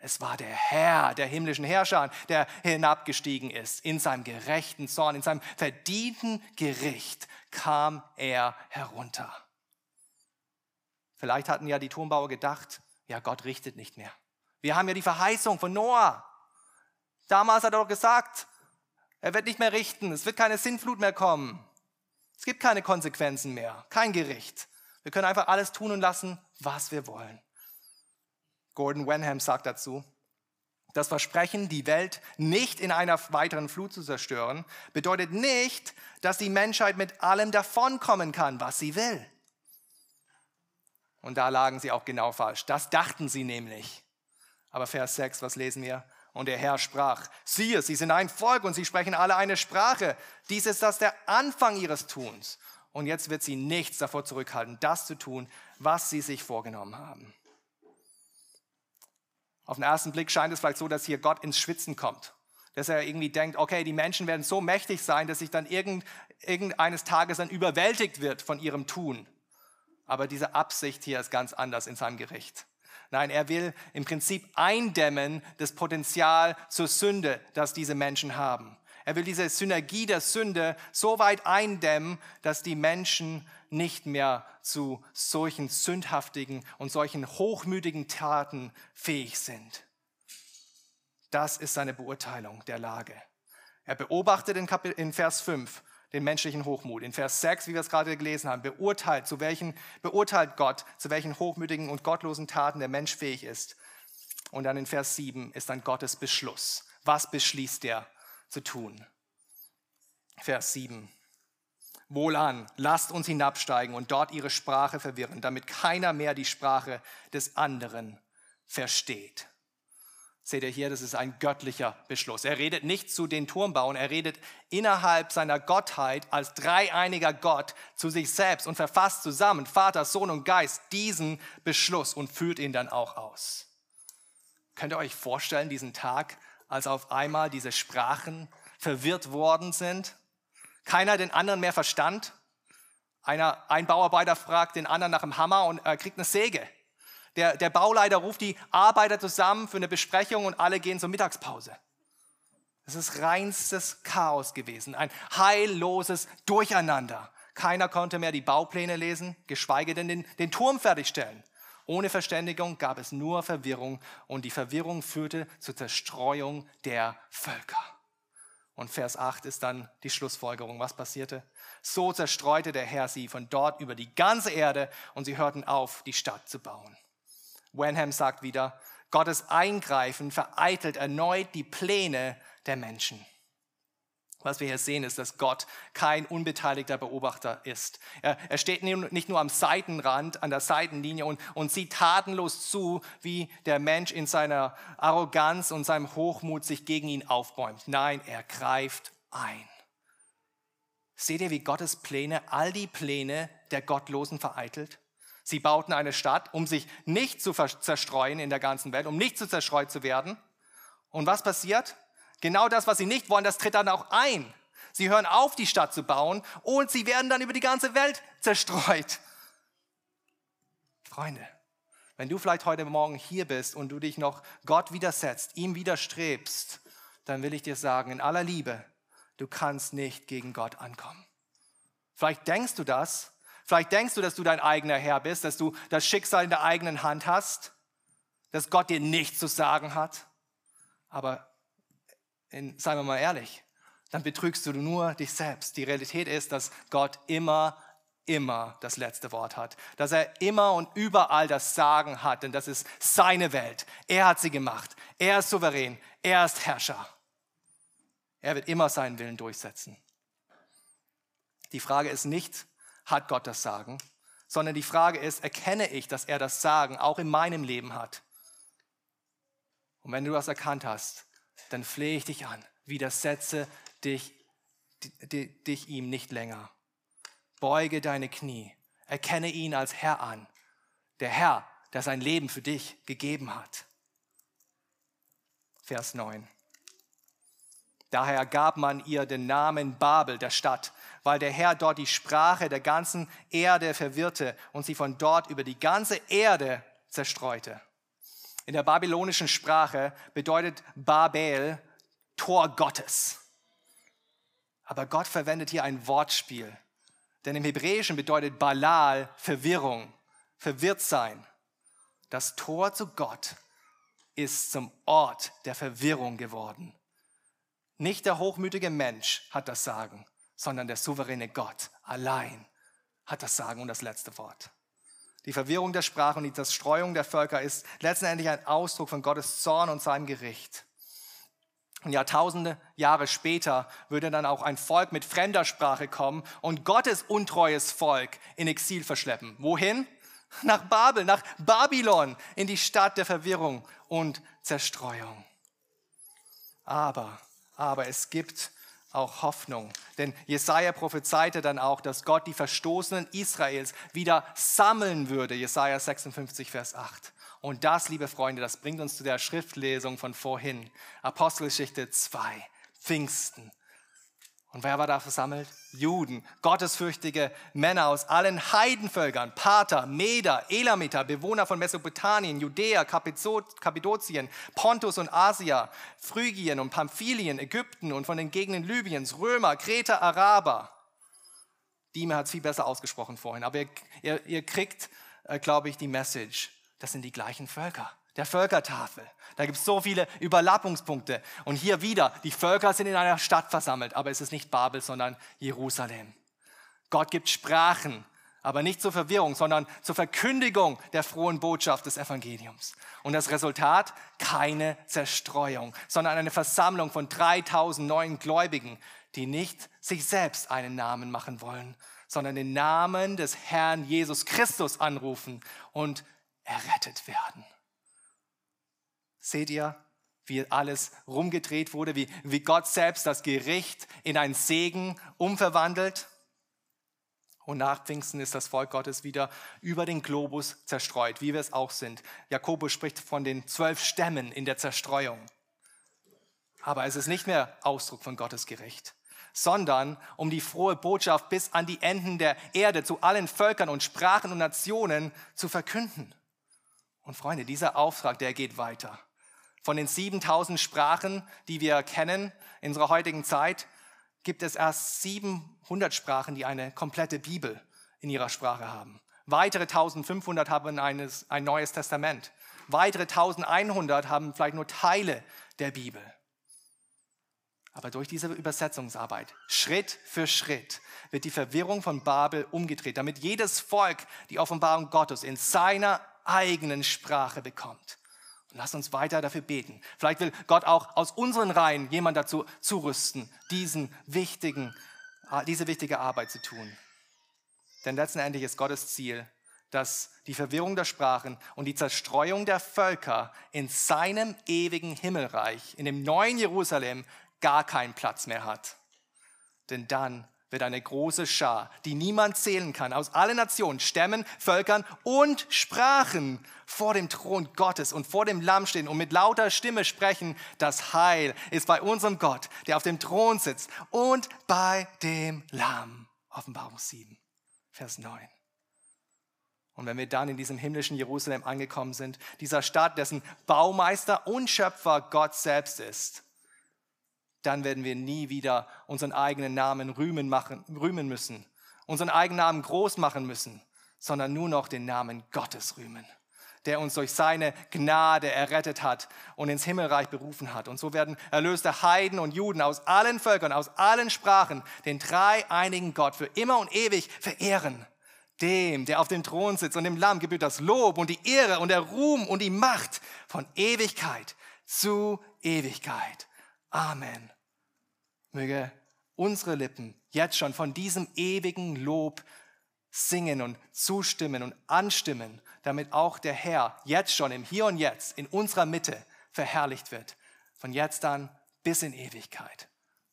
es war der Herr der himmlischen Herrscher, der hinabgestiegen ist. In seinem gerechten Zorn, in seinem verdienten Gericht kam er herunter. Vielleicht hatten ja die Turmbauer gedacht, ja, Gott richtet nicht mehr. Wir haben ja die Verheißung von Noah. Damals hat er doch gesagt, er wird nicht mehr richten, es wird keine Sinnflut mehr kommen. Es gibt keine Konsequenzen mehr, kein Gericht. Wir können einfach alles tun und lassen, was wir wollen. Gordon Wenham sagt dazu, das Versprechen, die Welt nicht in einer weiteren Flut zu zerstören, bedeutet nicht, dass die Menschheit mit allem davonkommen kann, was sie will. Und da lagen sie auch genau falsch. Das dachten sie nämlich. Aber Vers 6, was lesen wir? Und der Herr sprach, siehe, sie sind ein Volk und sie sprechen alle eine Sprache. Dies ist das der Anfang ihres Tuns. Und jetzt wird sie nichts davor zurückhalten, das zu tun, was sie sich vorgenommen haben. Auf den ersten Blick scheint es vielleicht so, dass hier Gott ins Schwitzen kommt. Dass er irgendwie denkt, okay, die Menschen werden so mächtig sein, dass sich dann irgend, irgendeines Tages dann überwältigt wird von ihrem Tun. Aber diese Absicht hier ist ganz anders in seinem Gericht. Nein, er will im Prinzip eindämmen das Potenzial zur Sünde, das diese Menschen haben. Er will diese Synergie der Sünde so weit eindämmen, dass die Menschen nicht mehr zu solchen sündhaftigen und solchen hochmütigen Taten fähig sind. Das ist seine Beurteilung der Lage. Er beobachtet in, Vers 5 den menschlichen Hochmut. In Vers 6, wie wir es gerade gelesen haben, beurteilt, zu welchen, beurteilt Gott, zu welchen hochmütigen und gottlosen Taten der Mensch fähig ist. Und dann in Vers 7 ist dann Gottes Beschluss. Was beschließt er zu tun? Vers 7. Wohlan, lasst uns hinabsteigen und dort ihre Sprache verwirren, damit keiner mehr die Sprache des anderen versteht. Seht ihr hier, das ist ein göttlicher Beschluss. Er redet nicht zu den Turmbauern, er redet innerhalb seiner Gottheit als dreieiniger Gott zu sich selbst und verfasst zusammen, Vater, Sohn und Geist, diesen Beschluss und führt ihn dann auch aus. Könnt ihr euch vorstellen, diesen Tag, als auf einmal diese Sprachen verwirrt worden sind? Keiner den anderen mehr verstand? Einer, ein Bauarbeiter fragt den anderen nach dem Hammer und er kriegt eine Säge. Der, der Bauleiter ruft die Arbeiter zusammen für eine Besprechung und alle gehen zur Mittagspause. Es ist reinstes Chaos gewesen, ein heilloses Durcheinander. Keiner konnte mehr die Baupläne lesen, geschweige denn den, den Turm fertigstellen. Ohne Verständigung gab es nur Verwirrung und die Verwirrung führte zur Zerstreuung der Völker. Und Vers 8 ist dann die Schlussfolgerung. Was passierte? So zerstreute der Herr sie von dort über die ganze Erde und sie hörten auf, die Stadt zu bauen. Wenham sagt wieder, Gottes Eingreifen vereitelt erneut die Pläne der Menschen. Was wir hier sehen, ist, dass Gott kein unbeteiligter Beobachter ist. Er, er steht nicht nur am Seitenrand, an der Seitenlinie und, und sieht tatenlos zu, wie der Mensch in seiner Arroganz und seinem Hochmut sich gegen ihn aufbäumt. Nein, er greift ein. Seht ihr, wie Gottes Pläne all die Pläne der Gottlosen vereitelt? Sie bauten eine Stadt, um sich nicht zu zerstreuen in der ganzen Welt, um nicht zu zerstreut zu werden. Und was passiert? Genau das, was sie nicht wollen, das tritt dann auch ein. Sie hören auf, die Stadt zu bauen und sie werden dann über die ganze Welt zerstreut. Freunde, wenn du vielleicht heute Morgen hier bist und du dich noch Gott widersetzt, ihm widerstrebst, dann will ich dir sagen, in aller Liebe, du kannst nicht gegen Gott ankommen. Vielleicht denkst du das, Vielleicht denkst du, dass du dein eigener Herr bist, dass du das Schicksal in der eigenen Hand hast, dass Gott dir nichts zu sagen hat. Aber in, seien wir mal ehrlich, dann betrügst du nur dich selbst. Die Realität ist, dass Gott immer immer das letzte Wort hat, dass er immer und überall das Sagen hat, denn das ist seine Welt. Er hat sie gemacht. Er ist souverän. Er ist Herrscher. Er wird immer seinen Willen durchsetzen. Die Frage ist nicht, hat Gott das Sagen, sondern die Frage ist, erkenne ich, dass er das Sagen auch in meinem Leben hat? Und wenn du das erkannt hast, dann flehe ich dich an, widersetze dich, dich ihm nicht länger. Beuge deine Knie, erkenne ihn als Herr an, der Herr, der sein Leben für dich gegeben hat. Vers 9. Daher gab man ihr den Namen Babel, der Stadt, weil der Herr dort die Sprache der ganzen Erde verwirrte und sie von dort über die ganze Erde zerstreute. In der babylonischen Sprache bedeutet Babel Tor Gottes. Aber Gott verwendet hier ein Wortspiel. Denn im Hebräischen bedeutet Balal Verwirrung, verwirrt sein. Das Tor zu Gott ist zum Ort der Verwirrung geworden. Nicht der hochmütige Mensch hat das Sagen, sondern der souveräne Gott allein hat das Sagen und das letzte Wort. Die Verwirrung der Sprache und die Zerstreuung der Völker ist letztendlich ein Ausdruck von Gottes Zorn und seinem Gericht. Und Jahrtausende Jahre später würde dann auch ein Volk mit fremder Sprache kommen und Gottes untreues Volk in Exil verschleppen. Wohin? Nach Babel, nach Babylon, in die Stadt der Verwirrung und Zerstreuung. Aber aber es gibt auch Hoffnung. Denn Jesaja prophezeite dann auch, dass Gott die Verstoßenen Israels wieder sammeln würde. Jesaja 56, Vers 8. Und das, liebe Freunde, das bringt uns zu der Schriftlesung von vorhin. Apostelgeschichte 2, Pfingsten. Und wer war da versammelt? Juden, gottesfürchtige Männer aus allen Heidenvölkern, Pater, Meder, Elamiter, Bewohner von Mesopotamien, Judäa, Kappadokien, Pontus und Asia, Phrygien und Pamphylien, Ägypten und von den Gegenden Libyens, Römer, Kreter, Araber. Dime hat es viel besser ausgesprochen vorhin, aber ihr, ihr, ihr kriegt, äh, glaube ich, die Message. Das sind die gleichen Völker der Völkertafel. Da gibt es so viele Überlappungspunkte. Und hier wieder, die Völker sind in einer Stadt versammelt, aber es ist nicht Babel, sondern Jerusalem. Gott gibt Sprachen, aber nicht zur Verwirrung, sondern zur Verkündigung der frohen Botschaft des Evangeliums. Und das Resultat? Keine Zerstreuung, sondern eine Versammlung von 3000 neuen Gläubigen, die nicht sich selbst einen Namen machen wollen, sondern den Namen des Herrn Jesus Christus anrufen und errettet werden. Seht ihr, wie alles rumgedreht wurde, wie, wie Gott selbst das Gericht in einen Segen umverwandelt? Und nach Pfingsten ist das Volk Gottes wieder über den Globus zerstreut, wie wir es auch sind. Jakobus spricht von den zwölf Stämmen in der Zerstreuung. Aber es ist nicht mehr Ausdruck von Gottes Gericht, sondern um die frohe Botschaft bis an die Enden der Erde zu allen Völkern und Sprachen und Nationen zu verkünden. Und Freunde, dieser Auftrag, der geht weiter. Von den 7000 Sprachen, die wir kennen in unserer heutigen Zeit, gibt es erst 700 Sprachen, die eine komplette Bibel in ihrer Sprache haben. Weitere 1500 haben eines, ein neues Testament. Weitere 1100 haben vielleicht nur Teile der Bibel. Aber durch diese Übersetzungsarbeit, Schritt für Schritt, wird die Verwirrung von Babel umgedreht, damit jedes Volk die Offenbarung Gottes in seiner eigenen Sprache bekommt. Und lasst uns weiter dafür beten. Vielleicht will Gott auch aus unseren Reihen jemand dazu zurüsten, diesen wichtigen, äh, diese wichtige Arbeit zu tun. Denn letztendlich ist Gottes Ziel, dass die Verwirrung der Sprachen und die Zerstreuung der Völker in seinem ewigen Himmelreich, in dem neuen Jerusalem, gar keinen Platz mehr hat. Denn dann wird eine große Schar, die niemand zählen kann, aus allen Nationen, Stämmen, Völkern und Sprachen vor dem Thron Gottes und vor dem Lamm stehen und mit lauter Stimme sprechen, das Heil ist bei unserem Gott, der auf dem Thron sitzt und bei dem Lamm. Offenbarung 7, Vers 9. Und wenn wir dann in diesem himmlischen Jerusalem angekommen sind, dieser Stadt, dessen Baumeister und Schöpfer Gott selbst ist, dann werden wir nie wieder unseren eigenen Namen rühmen, machen, rühmen müssen, unseren eigenen Namen groß machen müssen, sondern nur noch den Namen Gottes rühmen, der uns durch seine Gnade errettet hat und ins Himmelreich berufen hat. Und so werden erlöste Heiden und Juden aus allen Völkern, aus allen Sprachen den dreieinigen Gott für immer und ewig verehren. Dem, der auf dem Thron sitzt und dem Lamm gebührt das Lob und die Ehre und der Ruhm und die Macht von Ewigkeit zu Ewigkeit. Amen. Möge unsere Lippen jetzt schon von diesem ewigen Lob singen und zustimmen und anstimmen, damit auch der Herr jetzt schon im Hier und Jetzt in unserer Mitte verherrlicht wird. Von jetzt an bis in Ewigkeit.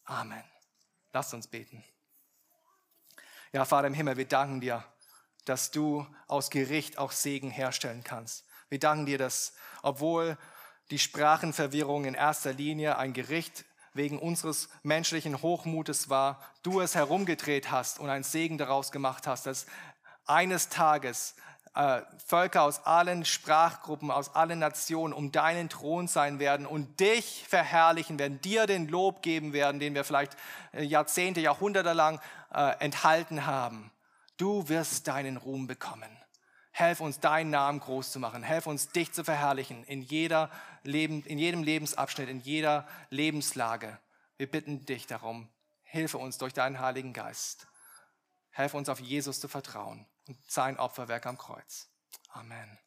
Amen. Lasst uns beten. Ja, Vater im Himmel, wir danken dir, dass du aus Gericht auch Segen herstellen kannst. Wir danken dir, dass obwohl die Sprachenverwirrung in erster Linie ein Gericht wegen unseres menschlichen Hochmutes war, du es herumgedreht hast und einen Segen daraus gemacht hast, dass eines Tages äh, Völker aus allen Sprachgruppen, aus allen Nationen um deinen Thron sein werden und dich verherrlichen werden, dir den Lob geben werden, den wir vielleicht äh, Jahrzehnte, Jahrhunderte lang äh, enthalten haben. Du wirst deinen Ruhm bekommen. Helf uns, deinen Namen groß zu machen. Helf uns, dich zu verherrlichen in, jeder Leben, in jedem Lebensabschnitt, in jeder Lebenslage. Wir bitten dich darum. Hilfe uns durch deinen Heiligen Geist. Helf uns, auf Jesus zu vertrauen und sein Opferwerk am Kreuz. Amen.